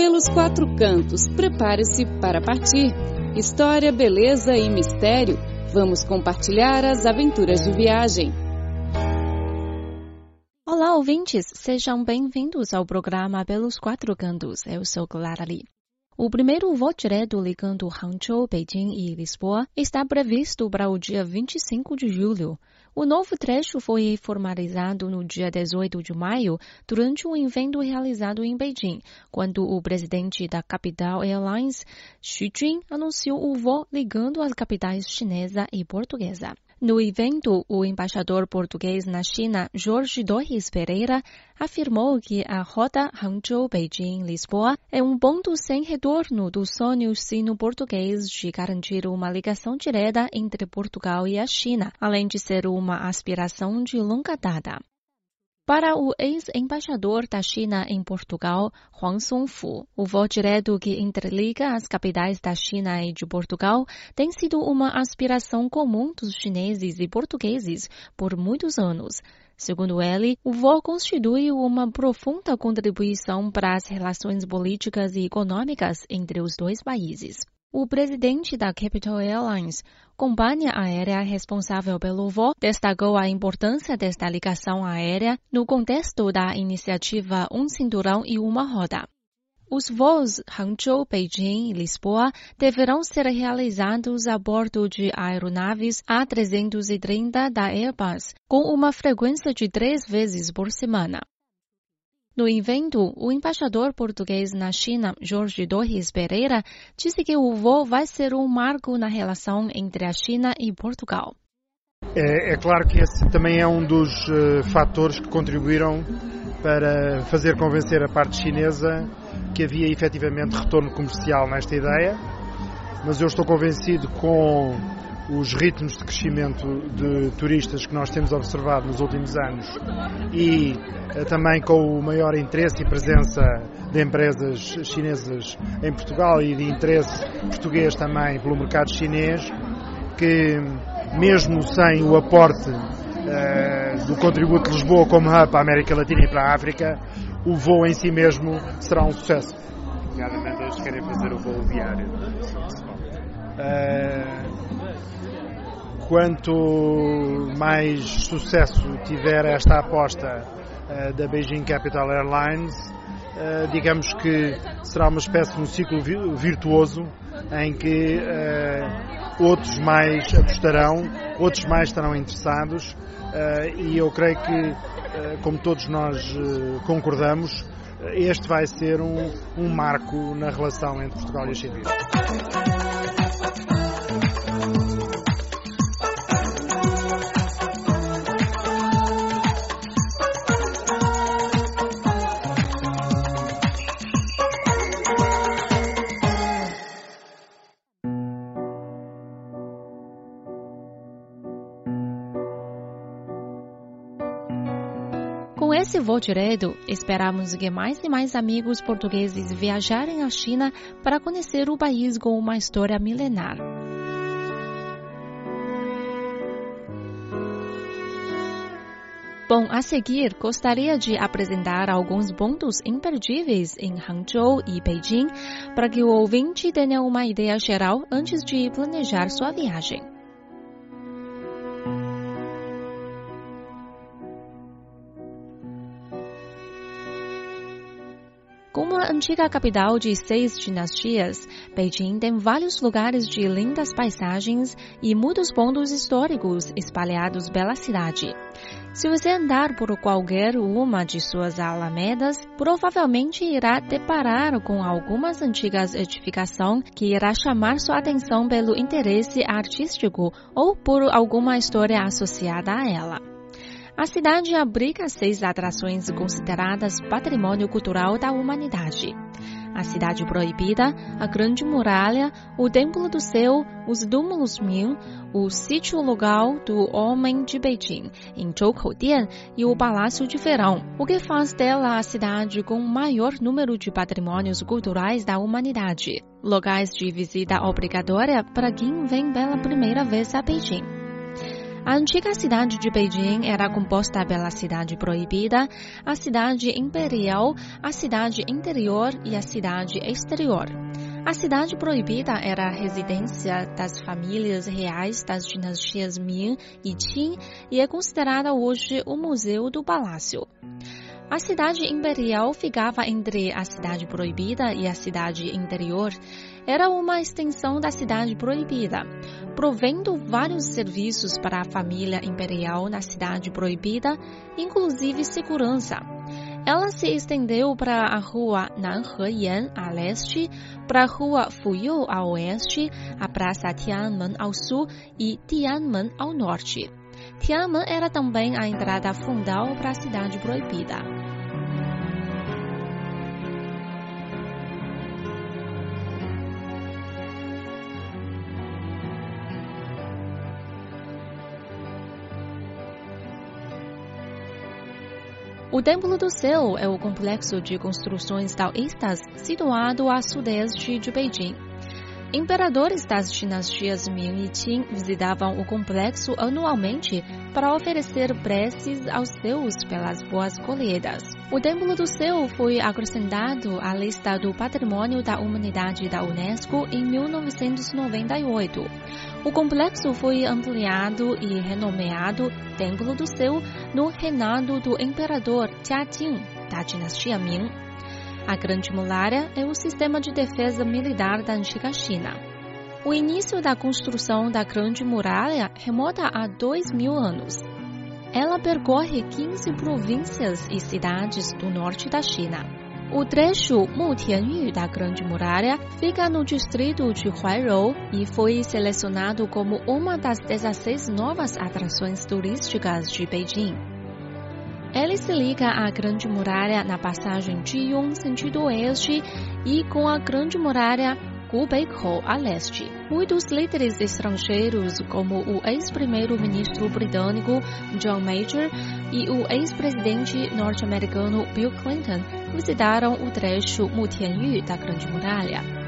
Pelos quatro cantos, prepare-se para partir. História, beleza e mistério. Vamos compartilhar as aventuras de viagem. Olá, ouvintes! Sejam bem-vindos ao programa Pelos Quatro Cantos. Eu sou Clara Lee. O primeiro voo direto ligando Hangzhou, Beijing e Lisboa está previsto para o dia 25 de julho. O novo trecho foi formalizado no dia 18 de maio, durante um evento realizado em Beijing, quando o presidente da Capital Airlines, Xu Jun, anunciou o voo ligando as capitais chinesa e portuguesa. No evento, o embaixador português na China, Jorge Torres Pereira, afirmou que a rota Hangzhou-Beijing-Lisboa é um ponto sem retorno do sonho sino-português de garantir uma ligação direta entre Portugal e a China, além de ser uma aspiração de longa data. Para o ex-embaixador da China em Portugal, Huang Songfu, o voo direto que interliga as capitais da China e de Portugal tem sido uma aspiração comum dos chineses e portugueses por muitos anos. Segundo ele, o voo constitui uma profunda contribuição para as relações políticas e econômicas entre os dois países. O presidente da Capital Airlines, companhia aérea responsável pelo voo, destacou a importância desta ligação aérea no contexto da iniciativa Um Cinturão e Uma Roda. Os voos Hangzhou, Beijing e Lisboa deverão ser realizados a bordo de aeronaves A330 da Airbus, com uma frequência de três vezes por semana. No evento, o embaixador português na China, Jorge Torres Pereira, disse que o voo vai ser um marco na relação entre a China e Portugal. É, é claro que esse também é um dos uh, fatores que contribuíram para fazer convencer a parte chinesa que havia efetivamente retorno comercial nesta ideia, mas eu estou convencido com os ritmos de crescimento de turistas que nós temos observado nos últimos anos e eh, também com o maior interesse e presença de empresas chinesas em Portugal e de interesse português também pelo mercado chinês, que mesmo sem o aporte uh, do contributo de Lisboa como hub para a América Latina e para a África, o voo em si mesmo será um sucesso. Nomeadamente eles querem fazer o voo diário. Uh, quanto mais sucesso tiver esta aposta uh, da Beijing Capital Airlines, uh, digamos que será uma espécie de um ciclo virtuoso em que uh, outros mais apostarão, outros mais estarão interessados e eu creio que, como todos nós concordamos, este vai ser um, um marco na relação entre Portugal e a China. Com esse voo direto, esperamos que mais e mais amigos portugueses viajarem à China para conhecer o país com uma história milenar. Bom, a seguir, gostaria de apresentar alguns pontos imperdíveis em Hangzhou e Beijing para que o ouvinte tenha uma ideia geral antes de planejar sua viagem. Antiga capital de seis dinastias, Beijing tem vários lugares de lindas paisagens e muitos pontos históricos espalhados pela cidade. Se você andar por qualquer uma de suas alamedas, provavelmente irá deparar com algumas antigas edificações que irá chamar sua atenção pelo interesse artístico ou por alguma história associada a ela. A cidade abriga seis atrações consideradas patrimônio cultural da humanidade. A Cidade Proibida, a Grande Muralha, o Templo do Céu, os Túmulos Ming, o Sítio Local do Homem de Beijing, em Zhoukou-Dian, e o Palácio de Verão, o que faz dela a cidade com o maior número de patrimônios culturais da humanidade. Locais de visita obrigatória para quem vem pela primeira vez a Beijing. A antiga cidade de Beijing era composta pela cidade proibida, a cidade imperial, a cidade interior e a cidade exterior. A cidade proibida era a residência das famílias reais das dinastias Ming e Qing e é considerada hoje o Museu do Palácio. A cidade imperial ficava entre a cidade proibida e a cidade interior. Era uma extensão da cidade proibida, provendo vários serviços para a família imperial na cidade proibida, inclusive segurança. Ela se estendeu para a rua Nanheyan a leste, para a rua Fuyou a oeste, a praça Tiananmen ao sul e Tiananmen ao norte. Tiananmen era também a entrada fundal para a cidade proibida. O Templo do Céu é o complexo de construções taoístas situado a sudeste de Beijing. Imperadores das dinastias Ming e Qing visitavam o complexo anualmente para oferecer preces aos deus pelas boas colheitas. O Templo do Céu foi acrescentado à lista do Patrimônio da Humanidade da Unesco em 1998. O complexo foi ampliado e renomeado Templo do Céu no reinado do imperador Jiajing, da dinastia Ming. A Grande Muralha é o sistema de defesa militar da antiga China. O início da construção da Grande Muralha remonta a dois mil anos. Ela percorre 15 províncias e cidades do norte da China. O trecho Mutianyu da Grande Muralha fica no distrito de Huairou e foi selecionado como uma das 16 novas atrações turísticas de Beijing. Ele se liga à Grande Muralha na passagem Jiyong sentido oeste e com a Grande Muralha Gubeikou a leste. Muitos líderes estrangeiros, como o ex-primeiro-ministro britânico John Major e o ex-presidente norte-americano Bill Clinton, visitaram o trecho Mutianyu da Grande Muralha.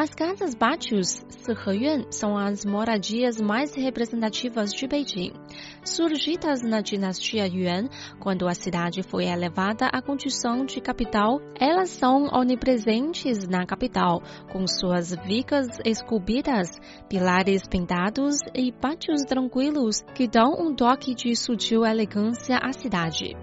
As casas Batius, Siheyuan, são as moradias mais representativas de Beijing. Surgidas na dinastia Yuan, quando a cidade foi elevada à condição de capital, elas são onipresentes na capital, com suas vicas esculpidas, pilares pintados e pátios tranquilos que dão um toque de sutil elegância à cidade.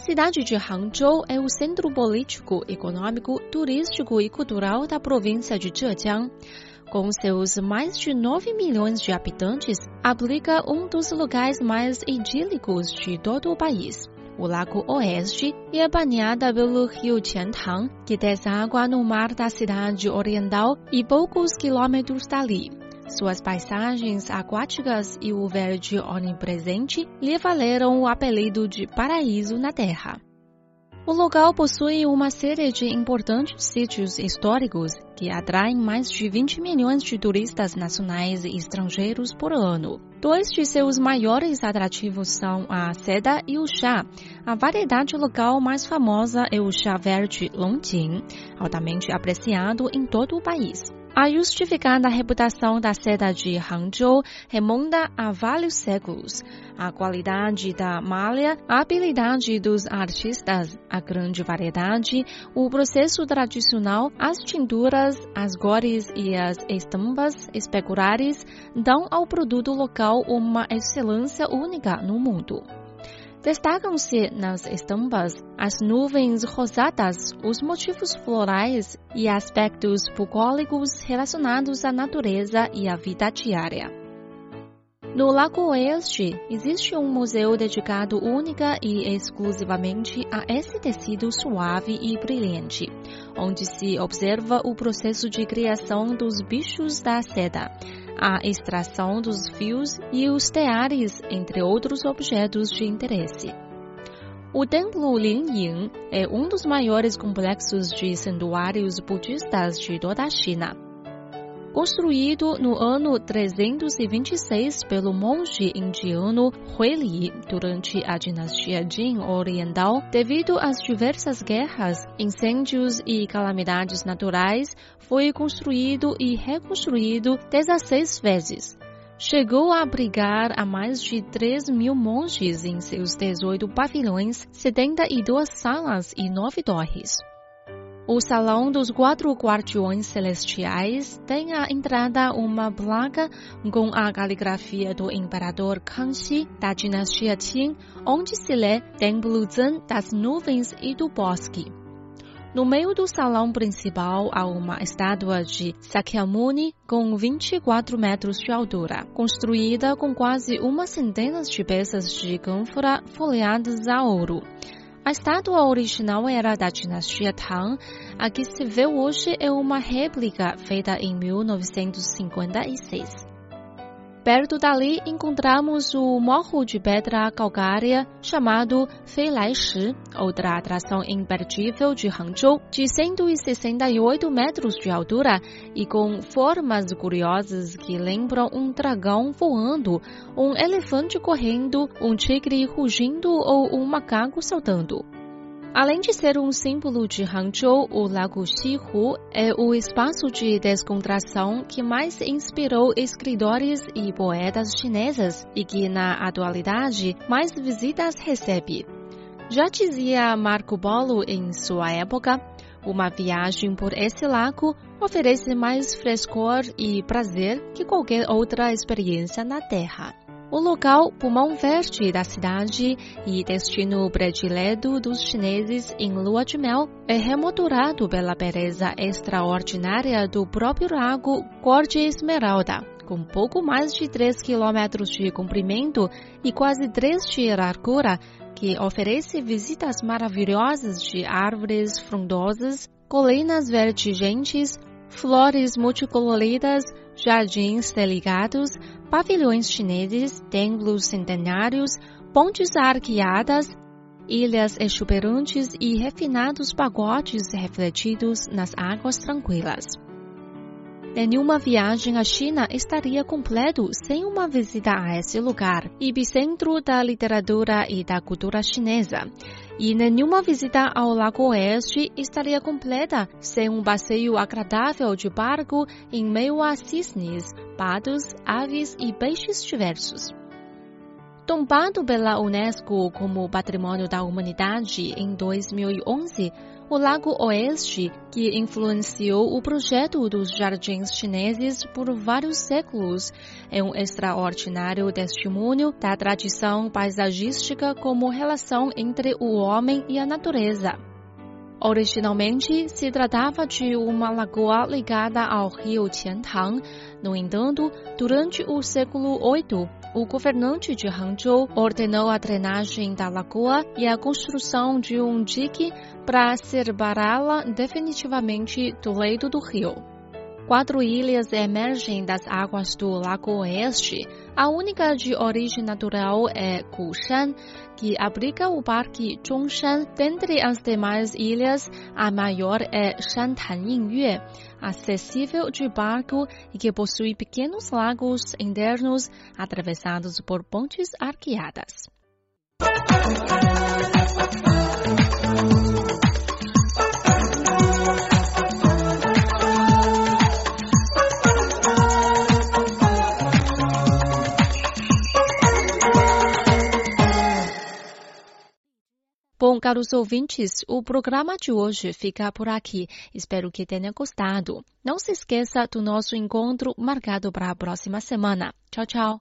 Cidade de Hangzhou é o centro político, econômico, turístico e cultural da província de Zhejiang. Com seus mais de 9 milhões de habitantes, abriga um dos lugares mais idílicos de todo o país. O Lago Oeste é banhada pelo rio Qiantang, que deságua no mar da cidade oriental e poucos quilômetros dali. Suas paisagens aquáticas e o verde onipresente lhe valeram o apelido de paraíso na Terra. O local possui uma série de importantes sítios históricos que atraem mais de 20 milhões de turistas nacionais e estrangeiros por ano. Dois de seus maiores atrativos são a seda e o chá. A variedade local mais famosa é o chá verde Longjing, altamente apreciado em todo o país. A justificada reputação da seda de Hangzhou remonta a vários séculos. A qualidade da malha, a habilidade dos artistas, a grande variedade, o processo tradicional, as tinturas, as cores e as estampas especulares dão ao produto local uma excelência única no mundo. Destacam-se nas estampas as nuvens rosadas, os motivos florais e aspectos bucólicos relacionados à natureza e à vida diária. No Lago Oeste, existe um museu dedicado única e exclusivamente a esse tecido suave e brilhante, onde se observa o processo de criação dos bichos da seda, a extração dos fios e os teares, entre outros objetos de interesse. O Templo Linyin é um dos maiores complexos de santuários budistas de toda a China. Construído no ano 326 pelo monge indiano Huili durante a dinastia Jin Oriental, devido às diversas guerras, incêndios e calamidades naturais, foi construído e reconstruído 16 vezes. Chegou a abrigar a mais de 3 mil monges em seus 18 pavilhões, 72 salas e 9 torres. O Salão dos Quatro Guardiões Celestiais tem à entrada uma placa com a caligrafia do imperador Kangxi da dinastia Qing, onde se lê Templo Zen das Nuvens e do Bosque. No meio do salão principal há uma estátua de Sakyamuni com 24 metros de altura, construída com quase uma centena de peças de cânfora folheadas a ouro. A estátua original era da dinastia Tang. A que se vê hoje é uma réplica feita em 1956. Perto dali encontramos o morro de pedra calcária chamado Feilaishi, outra atração imperdível de Hangzhou, de 168 metros de altura e com formas curiosas que lembram um dragão voando, um elefante correndo, um tigre rugindo ou um macaco saltando. Além de ser um símbolo de Hangzhou, o Lago Xihu é o espaço de descontração que mais inspirou escritores e poetas chineses e que, na atualidade, mais visitas recebe. Já dizia Marco Polo em sua época, uma viagem por esse lago oferece mais frescor e prazer que qualquer outra experiência na Terra. O local pulmão verde da cidade e destino predileto dos chineses em lua de mel é remoturado pela beleza extraordinária do próprio lago cor de esmeralda, com pouco mais de 3 quilômetros de comprimento e quase 3 de largura, que oferece visitas maravilhosas de árvores frondosas, colinas verdegentes, flores multicoloridas, jardins delicados, pavilhões chineses, templos centenários, pontes arqueadas, ilhas exuberantes e refinados pagodes refletidos nas águas tranquilas. Nenhuma viagem à China estaria completo sem uma visita a esse lugar, epicentro da literatura e da cultura chinesa. E nenhuma visita ao Lago Oeste estaria completa sem um passeio agradável de barco em meio a cisnes, patos, aves e peixes diversos. Tombado pela Unesco como Patrimônio da Humanidade em 2011, o Lago Oeste, que influenciou o projeto dos jardins chineses por vários séculos, é um extraordinário testemunho da tradição paisagística como relação entre o homem e a natureza. Originalmente, se tratava de uma lagoa ligada ao rio Qiantang. No entanto, durante o século VIII, o governante de Hangzhou ordenou a drenagem da lagoa e a construção de um dique para separá-la definitivamente do leito do rio. Quatro ilhas emergem das águas do Lago Oeste. A única de origem natural é Gushan, que abriga o Parque Zhongshan. Dentre as demais ilhas, a maior é Shantan Yingyue, acessível de barco e que possui pequenos lagos internos atravessados por pontes arqueadas. Caros ouvintes, o programa de hoje fica por aqui. Espero que tenha gostado. Não se esqueça do nosso encontro marcado para a próxima semana. Tchau, tchau.